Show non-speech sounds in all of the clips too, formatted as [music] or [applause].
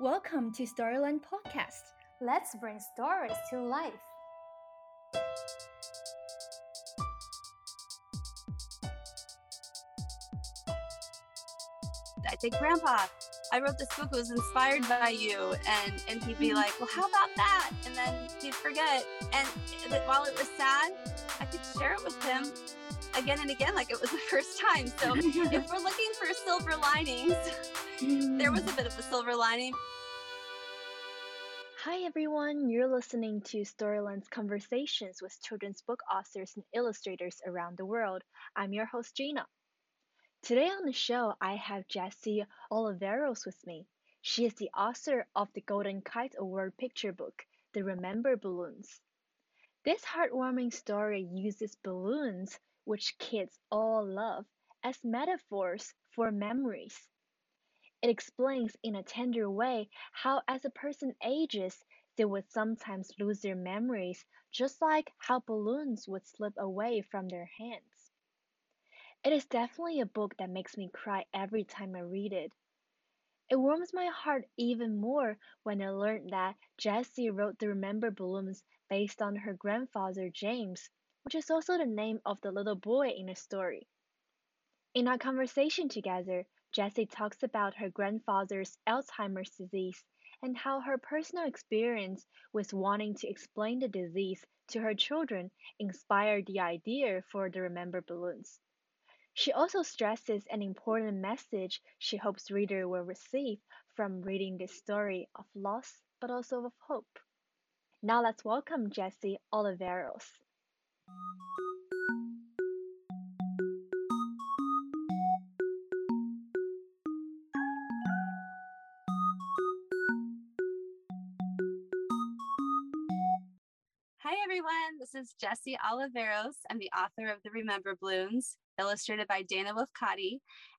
Welcome to Storyland Podcast. Let's bring stories to life. I say, Grandpa, I wrote this book, it was inspired by you. And, and he'd be mm-hmm. like, Well, how about that? And then he'd forget. And while it was sad, I could share it with him again and again, like it was the [laughs] first time. So if we're looking for silver linings, there was mm. a bit of a silver lining. Hi everyone, you're listening to Storyland's conversations with children's book authors and illustrators around the world. I'm your host Gina. Today on the show, I have Jessie Oliveros with me. She is the author of the Golden Kite Award picture book, The Remember Balloons. This heartwarming story uses balloons, which kids all love, as metaphors for memories. It explains in a tender way how, as a person ages, they would sometimes lose their memories, just like how balloons would slip away from their hands. It is definitely a book that makes me cry every time I read it. It warms my heart even more when I learned that Jessie wrote the Remember Balloons based on her grandfather James, which is also the name of the little boy in the story. In our conversation together, Jessie talks about her grandfather's Alzheimer's disease and how her personal experience with wanting to explain the disease to her children inspired the idea for the Remember Balloons. She also stresses an important message she hopes readers will receive from reading this story of loss but also of hope. Now let's welcome Jessie Oliveros. Everyone, this is Jessie Oliveros. I'm the author of the Remember Balloons illustrated by Dana Wulfekotte.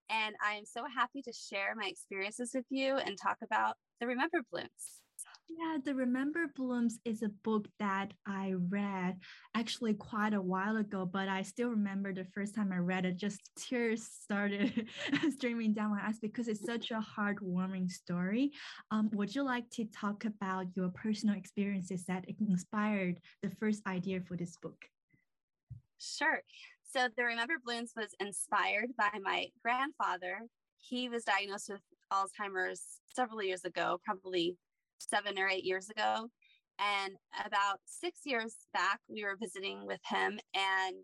And I am so happy to share my experiences with you and talk about the Remember Balloons. Yeah, The Remember Balloons is a book that I read actually quite a while ago, but I still remember the first time I read it, just tears started [laughs] streaming down my eyes because it's such a heartwarming story. Um, would you like to talk about your personal experiences that inspired the first idea for this book? Sure. So the Remember Balloons was inspired by my grandfather. He was diagnosed with Alzheimer's several years ago, probably seven or eight years ago. And about six years back, we were visiting with him, and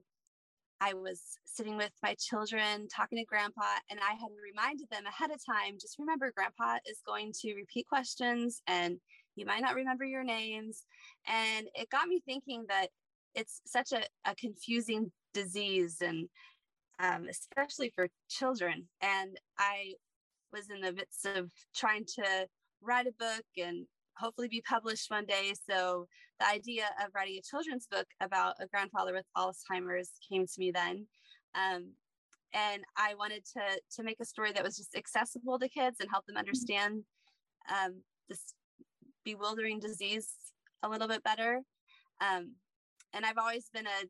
I was sitting with my children talking to grandpa, and I had reminded them ahead of time just remember, grandpa is going to repeat questions, and you might not remember your names. And it got me thinking that it's such a, a confusing disease and um, especially for children. And I was in the midst of trying to write a book and hopefully be published one day. So the idea of writing a children's book about a grandfather with Alzheimer's came to me then. Um, and I wanted to to make a story that was just accessible to kids and help them understand um, this bewildering disease a little bit better. Um, and I've always been a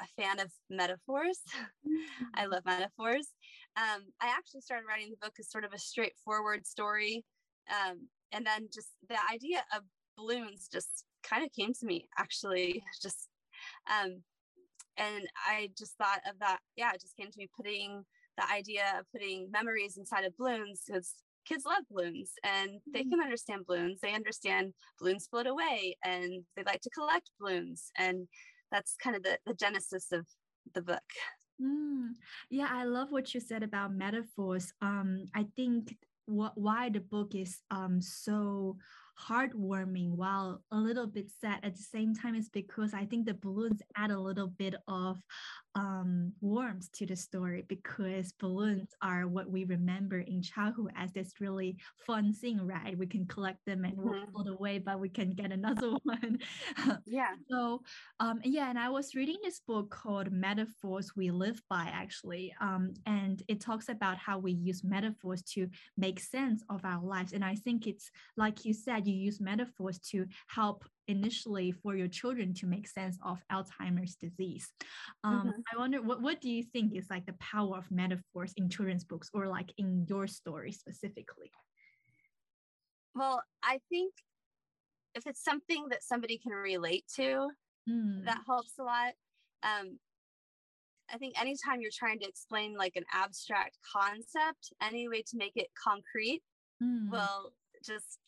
a fan of metaphors. [laughs] I love metaphors. Um, I actually started writing the book as sort of a straightforward story. Um, and then just the idea of balloons just kind of came to me actually [laughs] just um, and I just thought of that. Yeah, it just came to me putting the idea of putting memories inside of balloons because kids love balloons and they mm-hmm. can understand balloons. They understand balloons float away and they like to collect balloons. And that's kind of the, the genesis of the book. Mm, yeah, I love what you said about metaphors. Um, I think what why the book is um so heartwarming while a little bit sad at the same time is because I think the balloons add a little bit of um, warmth to the story because balloons are what we remember in childhood as this really fun thing, right? We can collect them and mm-hmm. float away, but we can get another [laughs] one. yeah. [laughs] So, um, yeah, and I was reading this book called Metaphors We Live By, actually, um, and it talks about how we use metaphors to make sense of our lives. And I think it's like you said, you use metaphors to help initially for your children to make sense of Alzheimer's disease. Um, mm-hmm. I wonder what, what do you think is like the power of metaphors in children's books or like in your story specifically? Well, I think if it's something that somebody can relate to, Mm. that helps a lot. Um, I think anytime you're trying to explain like an abstract concept, any way to make it concrete Mm. will just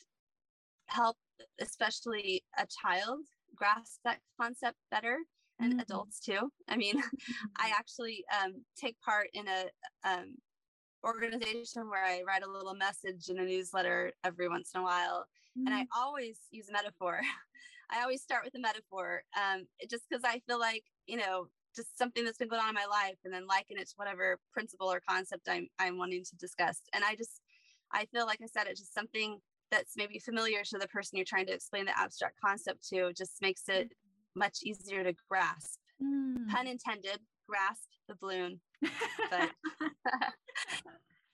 help, especially a child, grasp that concept better and Mm. adults too. I mean, [laughs] I actually um, take part in a um, organization where I write a little message in a newsletter every once in a while, and I Mm. always use a metaphor. [laughs] I always start with a metaphor, um, just because I feel like you know, just something that's been going on in my life, and then liken it to whatever principle or concept I'm I'm wanting to discuss. And I just, I feel like I said, it's just something that's maybe familiar to the person you're trying to explain the abstract concept to. Just makes it much easier to grasp. Mm. Pun intended. Grasp the balloon. But [laughs]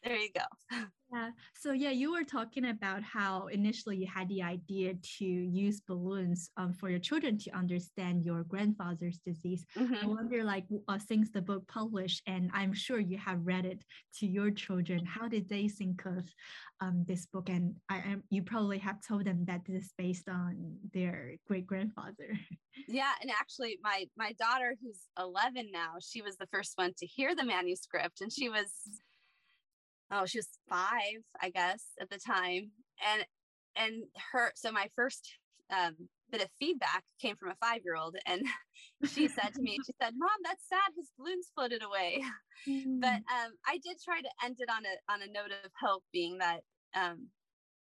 there you go. Yeah. So yeah, you were talking about how initially you had the idea to use balloons um, for your children to understand your grandfather's disease. I Mhm. wonder, like, uh, since the book published, and I'm sure you have read it to your children, how did they think of um, this book? And I, am you probably have told them that this is based on their great grandfather. Yeah, and actually, my my daughter, who's 11 now, she was the first one to hear the manuscript, and she was, oh, she was five, I guess, at the time, and and her. So my first um, bit of feedback came from a five year old, and [laughs] she said to me, she said, "Mom, that's sad. His balloons floated away." [laughs] but um, I did try to end it on a on a note of hope, being that, um,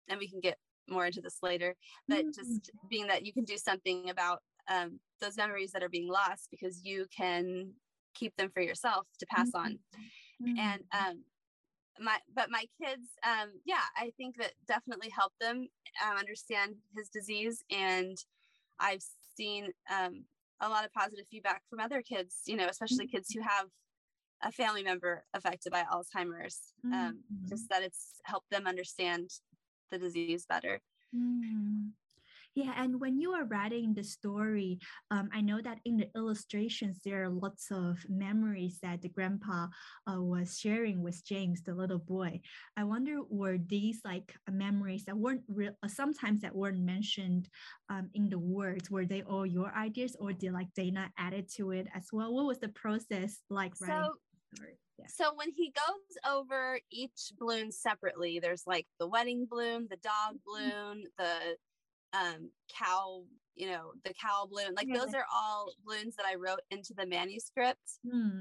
and we can get more into this later, but Mm. just being that you can do something about um, those memories that are being lost because you can keep them for yourself to pass on. Mm. And um, my but my kids, um, yeah, I think that definitely helped them um, understand his disease, and I've seen um, a lot of positive feedback from other kids, you know, especially kids who have a family member affected by Alzheimer's. Um, Mhm. just that it's helped them understand the disease better. Mm. Yeah, and when you are writing the story, um, I know that in the illustrations there are lots of memories that the grandpa uh, was sharing with James, the little boy. I wonder were these like memories that weren't real, uh, sometimes that weren't mentioned um, in the words? Were they all your ideas, or did like Dana added to it as well? What was the process like writing So? Yeah. So when he goes over each balloon separately, there's like the wedding balloon, the dog balloon, the um cow, you know, the cow balloon. Like those are all balloons that I wrote into the manuscript. Hmm.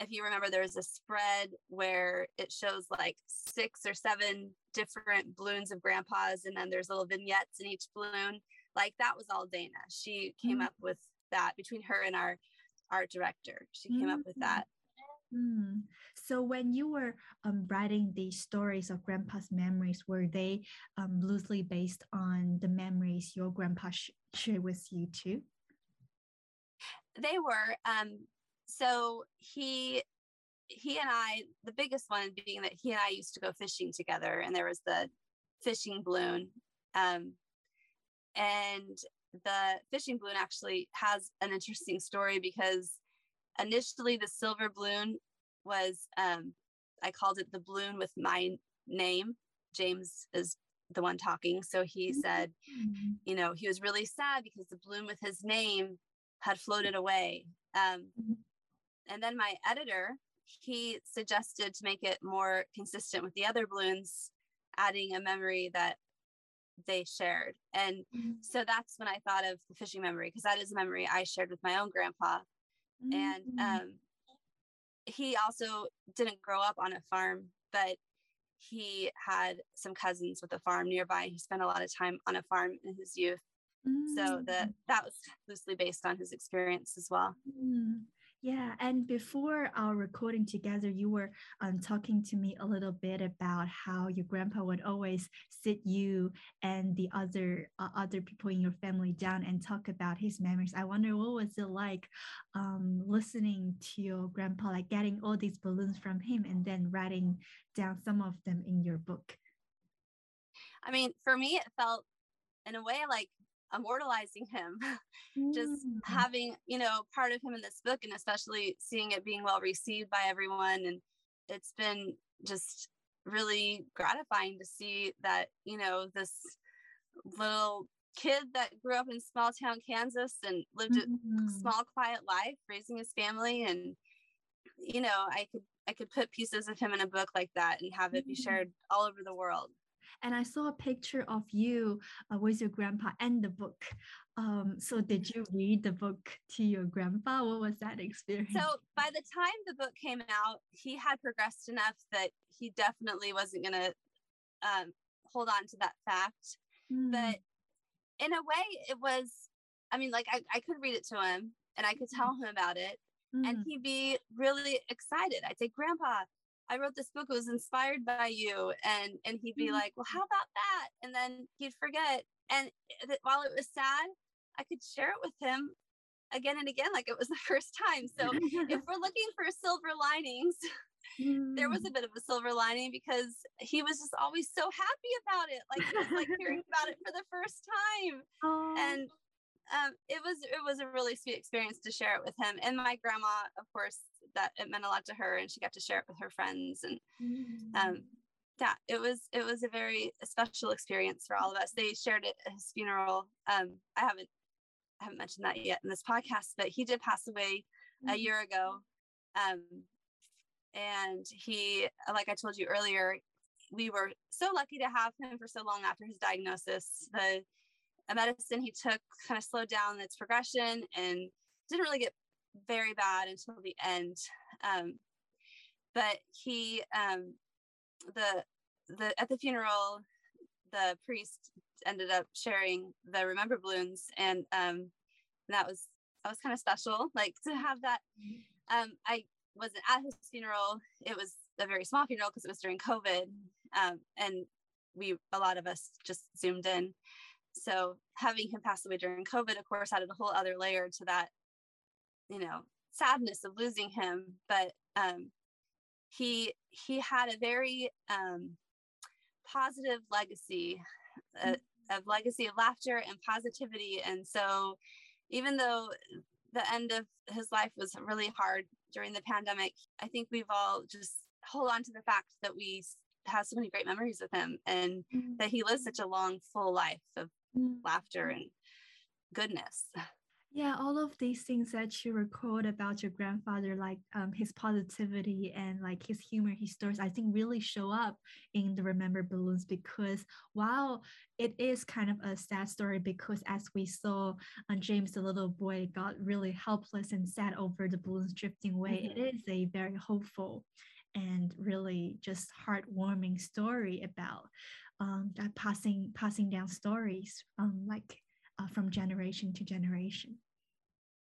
If you remember, there's a spread where it shows like six or seven different balloons of grandpas, and then there's little vignettes in each balloon. Like that was all Dana. She came Mm. up with that between her and our art director. She came up with Mm. that. Hmm. So when you were um, writing these stories of grandpa's memories, were they um, loosely based on the memories your grandpa sh- shared with you too? they were um so he he and i the biggest one being that he and i used to go fishing together and there was the fishing balloon um and the fishing balloon actually has an interesting story because initially the silver balloon was um i called it the balloon with my name james is the one talking so he said Mm. you know, he was really sad because the balloon with his name had floated away. Um, Mhm. and then my editor, he suggested to make it more consistent with the other balloons, adding a memory that they shared. And Mm. so that's when I thought of the fishing memory because that is a memory I shared with my own grandpa. And Mm. um, he also didn't grow up on a farm, but he had some cousins with a farm nearby. He spent a lot of time on a farm in his youth. So Mm. the that was loosely based on his experience as well. Mm, Yeah, and before our recording together, you were um, talking to me a little bit about how your grandpa would always sit you and the other uh, other people in your family down and talk about his memories. I wonder what was it like um, listening to your grandpa, like getting all these balloons from him and then writing down some of them in your book. I mean, for me, it felt in a way like immortalizing him, [laughs] just Mm, having, you know, part of him in this book and especially seeing it being well received by everyone. And it's been just really gratifying to see that, you know, this little kid that grew up in small town Kansas and lived mm-hmm. a small quiet life raising his family and you know I could I could put pieces of him in a book like that and have it be mm-hmm. shared all over the world and I saw a picture of you uh, with your grandpa and the book. Um, so did you read the book to your grandpa? What was that experience? So by the time the book came out, he had progressed enough that he definitely wasn't going to um, hold on to that fact. Mm. But in a way, it was, I mean, like I, I could read it to him and I could tell mm. him about it mm. and he'd be really excited. I'd say, Grandpa, I wrote this book. It was inspired by you. And, and he'd be mm. like, well, how about that? And then he'd forget. And th- while it was sad, I could share it with him again and again, like it was [laughs] the first time. So if [laughs] we're looking for silver linings, there was a mm. bit of a silver lining because he was just always so happy about it. Like he was like hearing [laughs] about it for the first time. Oh. And um, it was it was a really sweet experience to share it with him and my grandma of course that it meant a lot to her and she got to share it with her friends and um, mm. yeah it was it was a very special experience for all of us. They shared it at his funeral. Um, i haven't I haven't mentioned that yet in this podcast but he did pass away a year ago. Um, and he like i told you earlier we were so lucky to have him for so long after his diagnosis. The a medicine he took kind of slowed down its progression and didn't really get very bad until the end um, but he um, the the at the funeral the priest ended up sharing the remember balloons and um, that was that was kind of special like to have that um, i wasn't at his funeral. It was a very small funeral because it was during COVID, um, and we a lot of us just zoomed in. So having him pass away during COVID, of course, added a whole other layer to that, you know, sadness of losing him. But um, he he had a very um, positive legacy, uh, of legacy of laughter and positivity, and so even though the end of his life was really hard during the pandemic, I think we've all just hold on to the fact that we have so many great memories with him and mm-hmm. that he lived such a long, full life of mm-hmm. laughter and goodness. Yeah, all of these things that you record about your grandfather, like um, his positivity and like his humor, his stories, I think really show up in the Remember Balloons because while it is kind of a sad story, because as we saw, um, James, the little boy, got really helpless and sad over the balloons drifting away, mm-hmm. it is a very hopeful and really just heartwarming story about um, that passing passing down stories um, like uh, from generation to generation.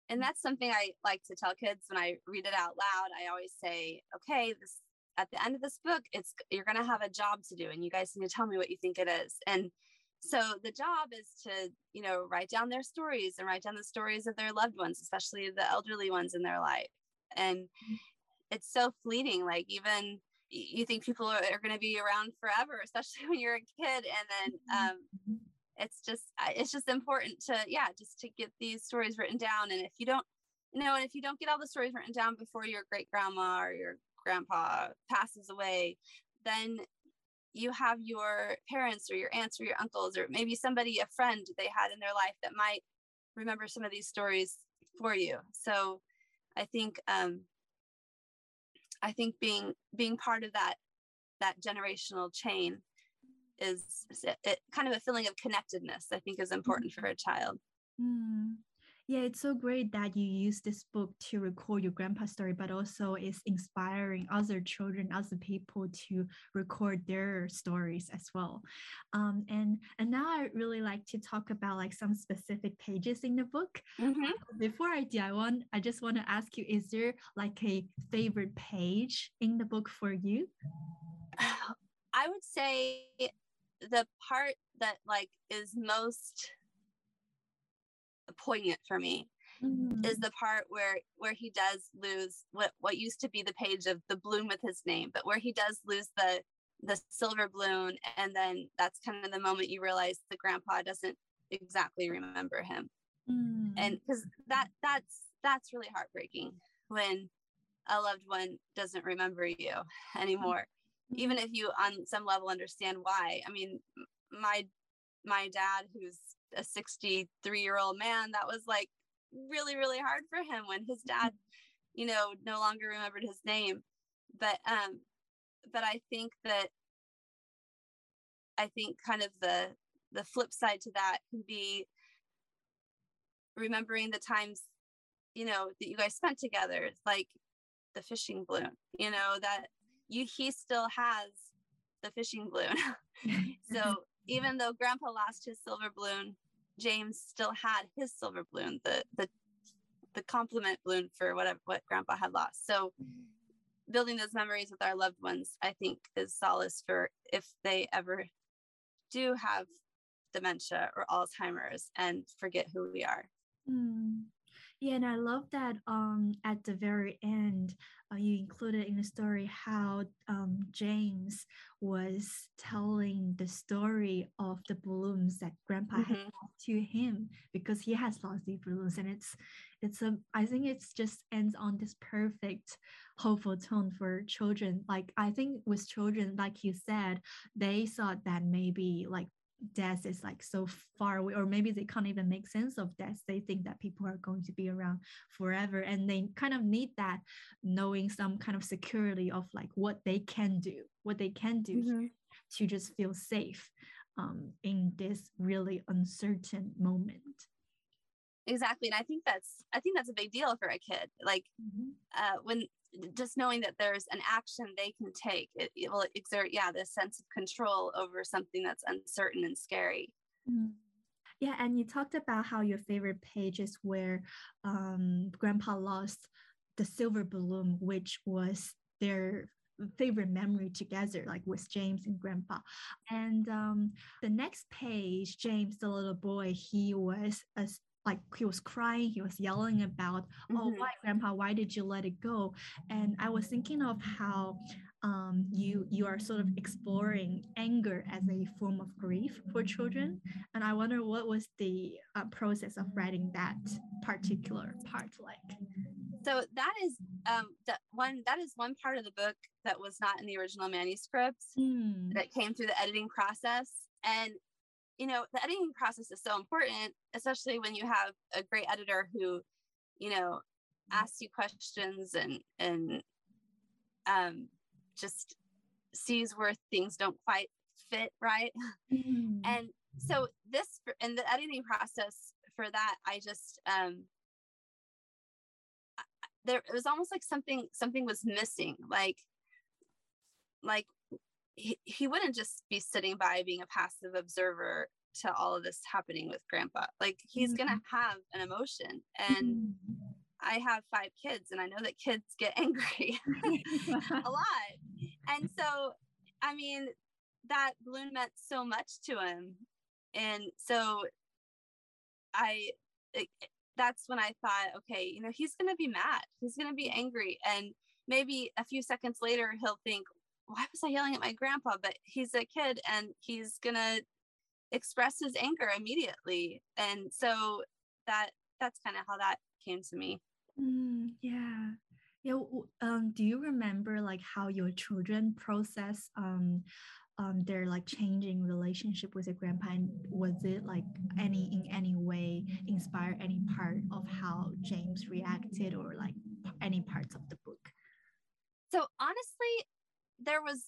And that's something I like to tell kids when I read it out loud. I always say, okay, this at the end of this book, it's you're going to have a job to do, and you guys need to tell me what you think it is. And so the job is to, you know, write down their stories and write down the stories of their loved ones, especially the elderly ones in their life. And mm-hmm. it's so fleeting. Like even you think people are, are going to be around forever, [laughs] especially when you're a kid, and then mm-hmm. um, it's just it's just important to yeah just to get these stories written down and if you don't you know and if you don't get all the stories written down before your great grandma or your grandpa passes away then you have your parents or your aunts or your uncles or maybe somebody a friend they had in their life that might remember some of these stories for you so i think um i think being being part of that that generational chain is it, kind of a feeling of connectedness i think is important for a child mm. Yeah it's so great that you use this book to record your grandpa's story but also it's inspiring other children other people to record their stories as well. Um, and and now i really like to talk about like some specific pages in the book. Mm-hmm. before i do i want i just want to ask you is there like a favorite page in the book for you? [sighs] I would say the part that like is most poignant for me mm-hmm. is the part where where he does lose what what used to be the page of the balloon with his name but where he does lose the the silver balloon and then that's kind of the moment you realize the grandpa doesn't exactly remember him mm-hmm. and because that that's that's really heartbreaking when a loved one doesn't remember you anymore even if you on some level understand why i mean my my dad who's a 63 year old man that was like really really hard for him when his dad you know no longer remembered his name. But um but i think that i think kind of the the flip side to that can be remembering the times you know that you guys spent together like the fishing balloon you know that you he still has the fishing balloon. [laughs] [laughs] So even though grandpa lost his silver balloon james still had his silver balloon the the the compliment balloon for whatever what grandpa had lost so building those memories with our loved ones i think is solace for if they ever do have dementia or alzheimer's and forget who we are mm. Yeah, and I love that um, at the very end, uh, you included in the story how um, James was telling the story of the balloons that Grandpa mm-hmm. had to him because he has lost the balloons, and it's it's a I think it's just ends on this perfect hopeful tone for children. Like I think with children, like you said, they thought that maybe like death is like so far away or maybe they can't even make sense of death they think that people are going to be around forever and they kind of need that knowing some kind of security of like what they can do what they can do mm-hmm. to just feel safe um, in this really uncertain moment exactly and i think that's i think that's a big deal for a kid like mm-hmm. uh, when just knowing that there's an action they can take it, it, will exert yeah this sense of control over something that's uncertain and scary mm. yeah and you talked about how your favorite page is where um, grandpa lost the silver balloon which was their favorite memory together like with james and grandpa and um, the next page james the little boy he was a like he was crying he was yelling about oh mm-hmm. why grandpa why did you let it go and i was thinking of how um, you you are sort of exploring anger as a form of grief for children and i wonder what was the uh, process of writing that particular part like so that is um, that one that is one part of the book that was not in the original manuscript mm. that came through the editing process and you know the editing process is so important especially when you have a great editor who you know asks you questions and and um just sees where things don't quite fit right [laughs] mm. and so this in the editing process for that i just um there it was almost like something something was missing like like he, he wouldn't just be sitting by being a passive observer to all of this happening with grandpa. Like he's mm-hmm. gonna have an emotion and mm-hmm. i have five kids and i know that kids get [laughs] angry [laughs] a lot. And so i mean that balloon meant so much to him. And so i it, that's when i thought okay you know he's gonna be mad. He's gonna be angry. And maybe a few seconds later he'll think why was I yelling at my grandpa? But he's a kid and he's gonna express his anger immediately. And so that that's kind of how that came to me. Mm, yeah. Yeah. Um, do you remember like how your children process um, um, their like changing relationship with their grandpa? And was it like any in any way inspire any part of how James reacted or like any parts of the book? So honestly, there was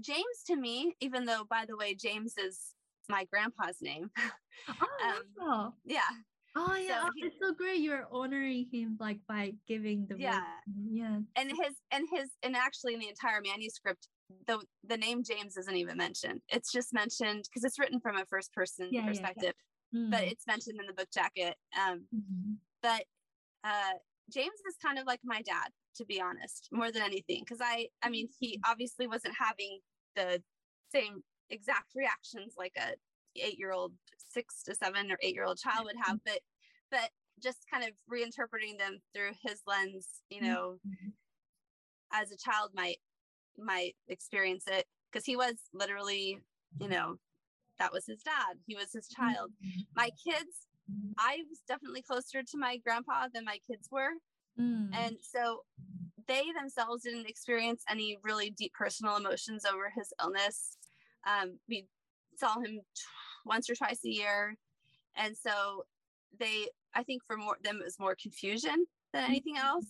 James to me, even though, by the way, James is my grandpa's name. [laughs] Oh, um, wow. yeah. Oh yeah, so he, it's so great. You're honoring him like by giving the yeah, yeah. And his and his and actually in the entire manuscript, the the name James isn't even mentioned. It's just mentioned because it's written from a first person yeah, perspective, yeah, yeah. Mm. but it's mentioned in the book jacket. Um, mm-hmm. but uh, James is kind of like my dad to be honest, more than anything. Because I, I mean, he obviously wasn't having the same exact reactions like a eight year old, six to seven or eight year old child would have, but, but just kind of reinterpreting them through his lens, you know, mm-hmm. as a child might might experience it because he was literally, you know, that was his dad. He was his child. Mm-hmm. My kids, I was definitely closer to my grandpa than my kids were. Mm. And so they themselves didn't experience any really deep personal emotions over his illness. Um, we saw him once or twice a year. And so they, I think for more them, it was more confusion than anything else.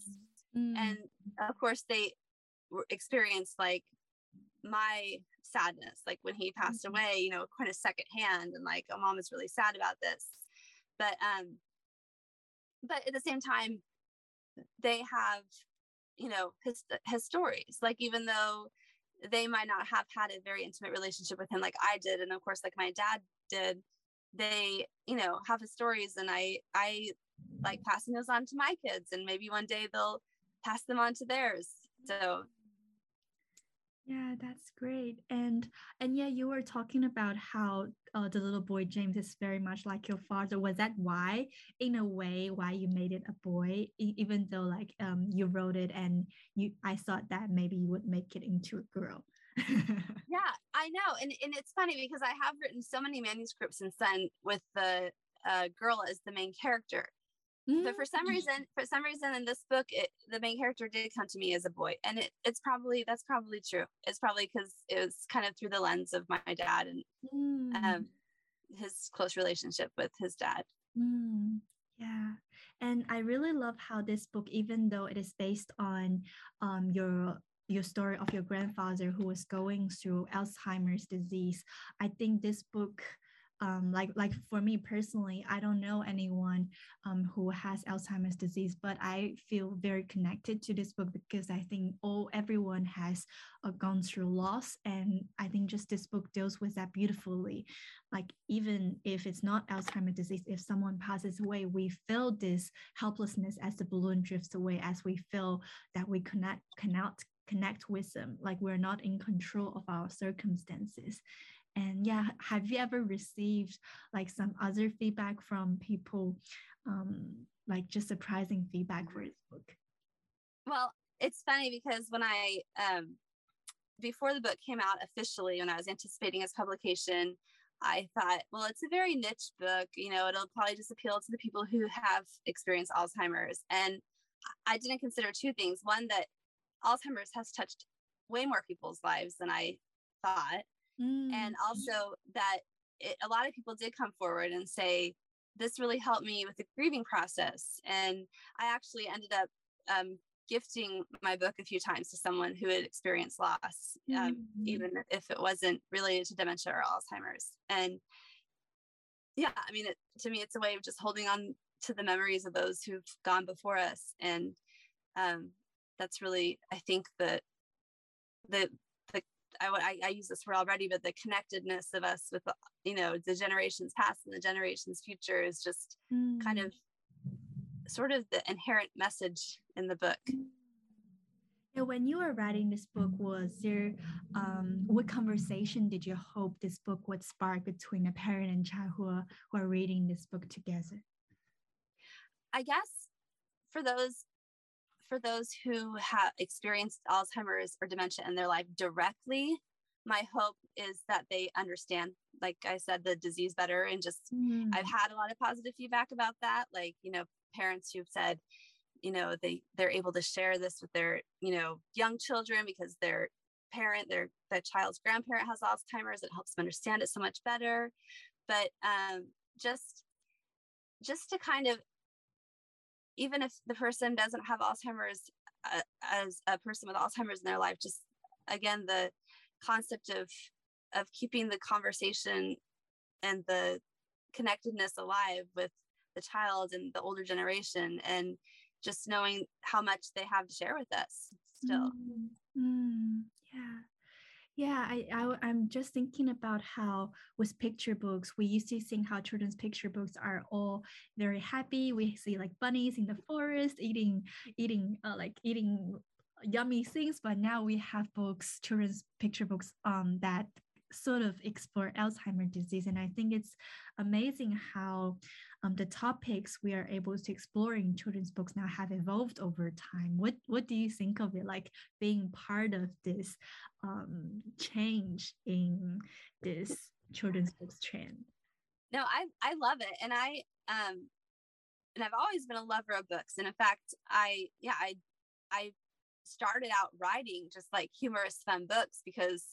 Mm-hmm. And of course, they experienced like my sadness, like when he passed mm-hmm. away, you know, kind of secondhand and like, oh, mom is really sad about this. But, um, but at the same time, they have, you know, his, his stories, like, even though they might not have had a very intimate relationship with him like I did and of course like my dad did they you know have his stories and I I like passing those on to my kids and maybe one day they'll pass them on to theirs. So yeah that's great. And and yeah you were talking about how uh, the little boy james is very much like your father. Was that why in a way why you made it a boy? E- even though like um you wrote it and you i thought that maybe you would make it into a girl. [laughs] Yeah i know and, and it's funny because i have written so many manuscripts and sent with the uh, girl as the main character Mm-hmm. But for some mm. reason, for some reason in this book, it, the main character did come to me as a boy, and it, it's probably that's probably true. It's probably because it was kind of through the lens of my dad and mm. um, his close relationship with his dad. Mm. Yeah, and I really love how this book, even though it is based on um, your your story of your grandfather who was going through Alzheimer's disease, I think this book um, like like for me personally, I don't know anyone um, who has Alzheimer's disease, but I feel very connected to this book because I think all everyone has uh, gone through loss, and I think just this book deals with that beautifully. Like even if it's not Alzheimer's disease, if someone passes away, we feel this helplessness as the balloon drifts away, as we feel that we cannot cannot connect with them, like we're not in control of our circumstances. And yeah, have you ever received like some other feedback from people, um, like just surprising feedback for this book? Well, it's funny because when I, um, before the book came out officially, when I was anticipating its publication, I thought, well, it's a very niche book. You know, it'll probably just appeal to the people who have experienced Alzheimer's. And I didn't consider two things. One, that Alzheimer's has touched way more people's lives than I thought mm. and also that it, a lot of people did come forward and say this really helped me with the grieving process and i actually ended up um, gifting my book a few times to someone who had experienced loss um, mm. even if it wasn't related to dementia or alzheimer's and yeah i mean it, to me it's a way of just holding on to the memories of those who've gone before us and um, that's really i think that the I, I, use this word already, but the connectedness of us with, you know, the generations past and the generations future is just mm. kind of sort of the inherent message in the book. Yeah, when you were writing this book, was there um, what conversation did you hope this book would spark between a parent and child who are, who are reading this book together? I guess for those for those who have experienced Alzheimer's or dementia in their life directly, my hope is that they understand, like I said, the disease better. And just, mm. I've had a lot of positive feedback about that. Like, you know, parents who've said, you know, they, they're able to share this with their, you know, young children because their parent, their, the child's grandparent has Alzheimer's. It helps them understand it so much better. But um, just, just to kind of even if the person doesn't have Alzheimer's uh, as a person with Alzheimer's in their life, just again, the concept of, of keeping the conversation and the connectedness alive with the child and the older generation and just knowing how much they have to share with us still. Mm, mm, yeah. Yeah, I, I am just thinking about how with picture books, we used to think how children's picture books are all very happy. We see like bunnies in the forest eating eating uh, like eating yummy things, but now we have books, children's picture books um that sort of explore Alzheimer's disease. And I think it's amazing how um, the topics we are able to explore in children's books now have evolved over time. What what do you think of it like being part of this um, change in this children's books trend? No, I I love it, and I um and I've always been a lover of books. And in fact, I yeah I I started out writing just like humorous fun books because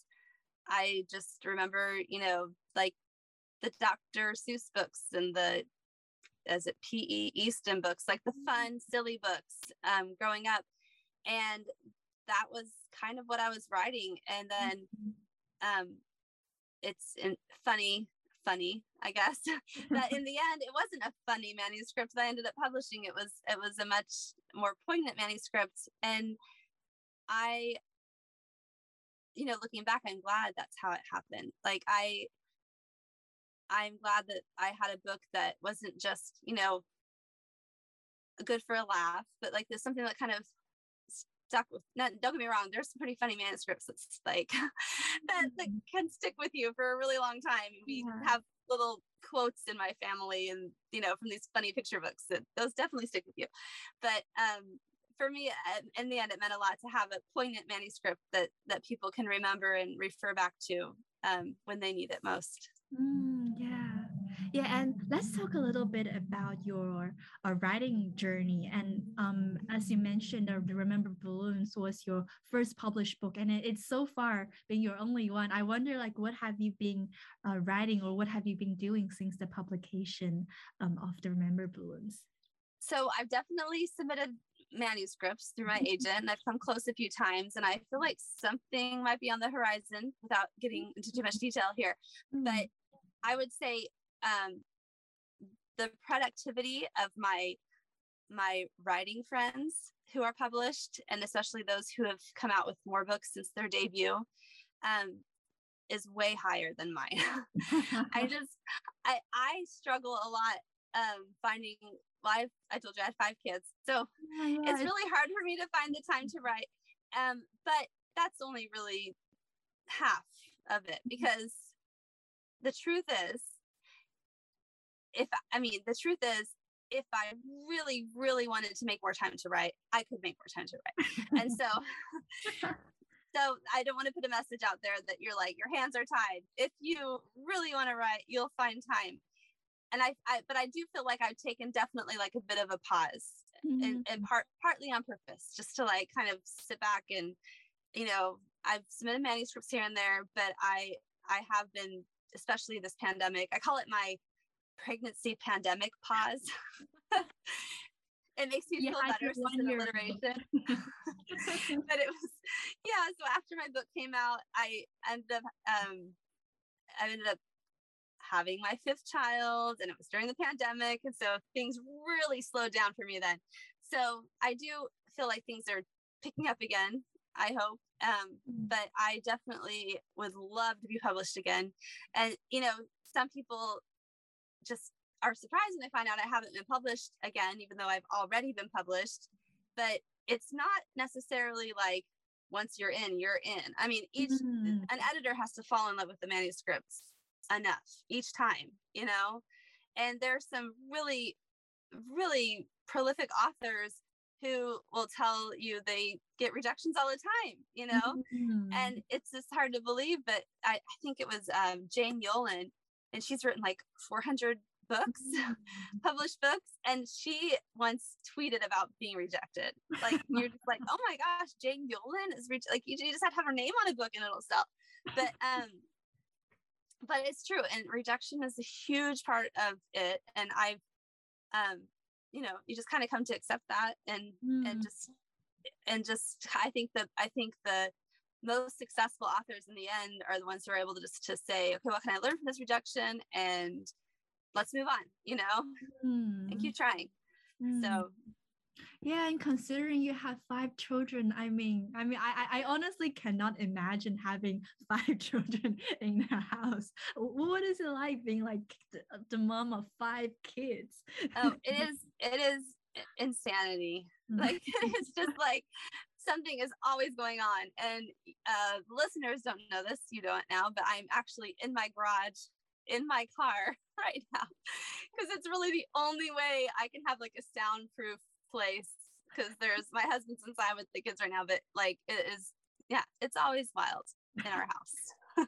I just remember, you know, like the Dr. Seuss books and the as it P.D. Eastman books, like the fun, silly books um, growing up. And that was kind of what I was writing. And then um, it's in, funny, funny, I guess, [laughs] that in the end it wasn't a funny manuscript that I ended up publishing. It was it was a much more poignant manuscript. And I you know, looking back, I'm glad that's how it happened. Like I I'm glad that I had a book that wasn't just, you know, good for a laugh, but like there's something that kind of stuck with not, don't get me wrong, there's some pretty funny manuscripts that's like [laughs] that, that mm-hmm. can stick with you for a really long time. We yeah. have little quotes in my family and you know from these funny picture books that those definitely stick with you but um for me in the end it meant a lot to have a poignant manuscript that that people can remember and refer back to um, when they need it most mm, yeah yeah and let's talk a little bit about your uh, writing journey and um, as you mentioned uh, remember balloons was your first published book and it, it's so far been your only one i wonder like what have you been uh, writing or what have you been doing since the publication um, of the remember balloons so I've definitely submitted manuscripts through my [laughs] agent. I've come close a few times and I feel like something might be on the horizon without getting into too much detail here. But mm-hmm. I would say um, the productivity of my my writing friends who are published and especially those who have come out with more books since their debut um, is way higher than mine. [laughs] I [laughs] just I I struggle a lot um, finding well, I've, I told you I had five kids. So oh it's really hard for me to find the time to write. Um, but that's only really half of it mm-hmm. because the truth is, if I mean, the truth is, if I really, really wanted to make more time to write, I could make more time to write. and so, [laughs] so I don't want to put a message out there that you're like, your hands are tied. If you really want to write, you'll find time and I, I but I do feel like I've taken definitely like a bit of a pause mm-hmm. and, and part partly on purpose, just to like kind of sit back and you know, I've submitted manuscripts here and there, but I I have been, especially this pandemic, I call it my pregnancy pandemic pause. [laughs] it makes me yeah, feel better since an alliteration. [laughs] [laughs] but it was yeah, so after my book came out, I ended up um I ended up having my fifth child and it was during the pandemic. And so things really slowed down for me then. So I do feel like things are picking up again. I hope. Um, mm. but I definitely would love to be published again. And, you know, some people just are surprised when they find out I haven't been published again, even though I've already been published. But it's not necessarily like once you're in, you're in. I mean, each mm. an editor has to fall in love with the manuscripts enough each time, you know? And there's some really, really prolific authors who will tell you they get rejections all the time, you know? Mm-hmm. And it's just hard to believe, but I, I think it was um, Jane Yolen, and she's written like 400 books, mm-hmm. [laughs] published books, and she once tweeted about being rejected. Like you're just like, oh my gosh, Jane Yolen is re-, like you, you just have to have her name on a book and it'll sell. But um, but it's true and rejection is a huge part of it and i've um you know you just kind of come to accept that and mm. and just and just i think that i think the most successful authors in the end are the ones who are able to just to say okay what can i learn from this rejection and let's move on you know mm. and keep trying mm. so yeah, and considering you have five children, I mean, I mean, I, I honestly cannot imagine having [laughs] five children in the house. What is it like being like the, the mom of five kids? Oh, [laughs] it is, it is insanity. Mm. Like [laughs] it's just like something is always going on. And uh, listeners don't know this, you don't now, but I'm actually in my garage in my car right now because it's really the only way I can have like a soundproof place because there's my husband's inside with the kids right now, but like it is, yeah, it's always wild in our house. [laughs]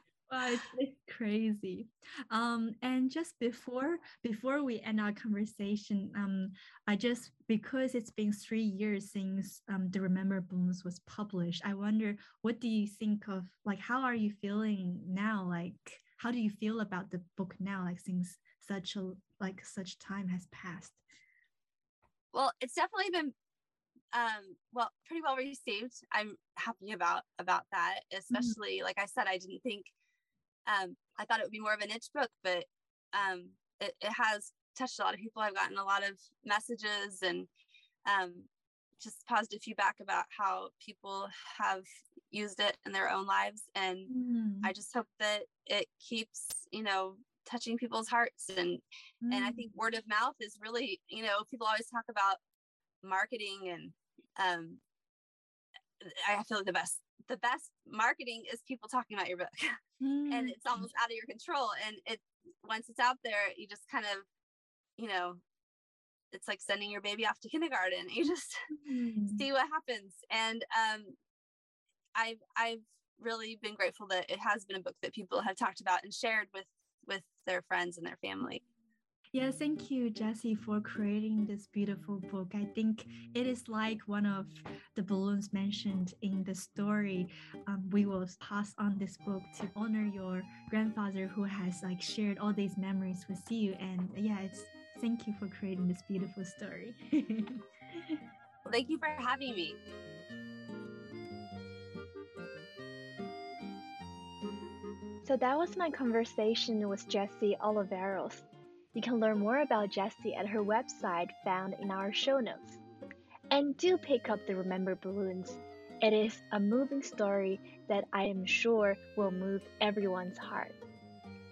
it's, crazy. Um, and just before before we end our conversation, um, I just because it's been three years since um the Remember Balloons was published, I wonder what do you think of like how are you feeling now? Like how do you feel about the book now? Like since such a like such time has passed. Well, it's definitely been um, well, pretty well received. I'm happy about about that, mm-hmm. especially mm-hmm. like I said, I didn't think um, I thought it would be more of a niche book, but um, it, it has touched a lot of people. I've gotten a lot of messages and um, just positive feedback about how people have used it in their own lives, and mm. I just hope that it keeps, you know, touching people's hearts and mm. and I think mm. word of mouth is really, you know, people always talk about marketing and um, I feel like the best the best marketing is people talking about your book mm. [laughs] and it's almost out of your control and it once it's out there you just kind of you know it's like sending your baby off to kindergarten [laughs] you just mm. see what happens and um i've i've really been grateful that it has been a book that people have talked about and shared with with their friends and their family yeah, thank you, Jessie, for creating this beautiful book. I think it is like one of the balloons mentioned in the story. Um, we will pass on this book to honor your grandfather who has like shared all these memories with you. And yeah, it's thank you for creating this beautiful story. [laughs] thank you for having me. So that was my conversation with Jessie Oliveros. You can learn more about Jessie at her website found in our show notes. And do pick up the Remember Balloons. It is a moving story that I am sure will move everyone's heart.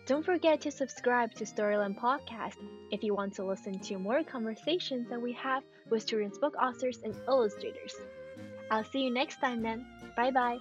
Don't forget to subscribe to Storyland Podcast if you want to listen to more conversations that we have with children's book authors and illustrators. I'll see you next time then. Bye bye.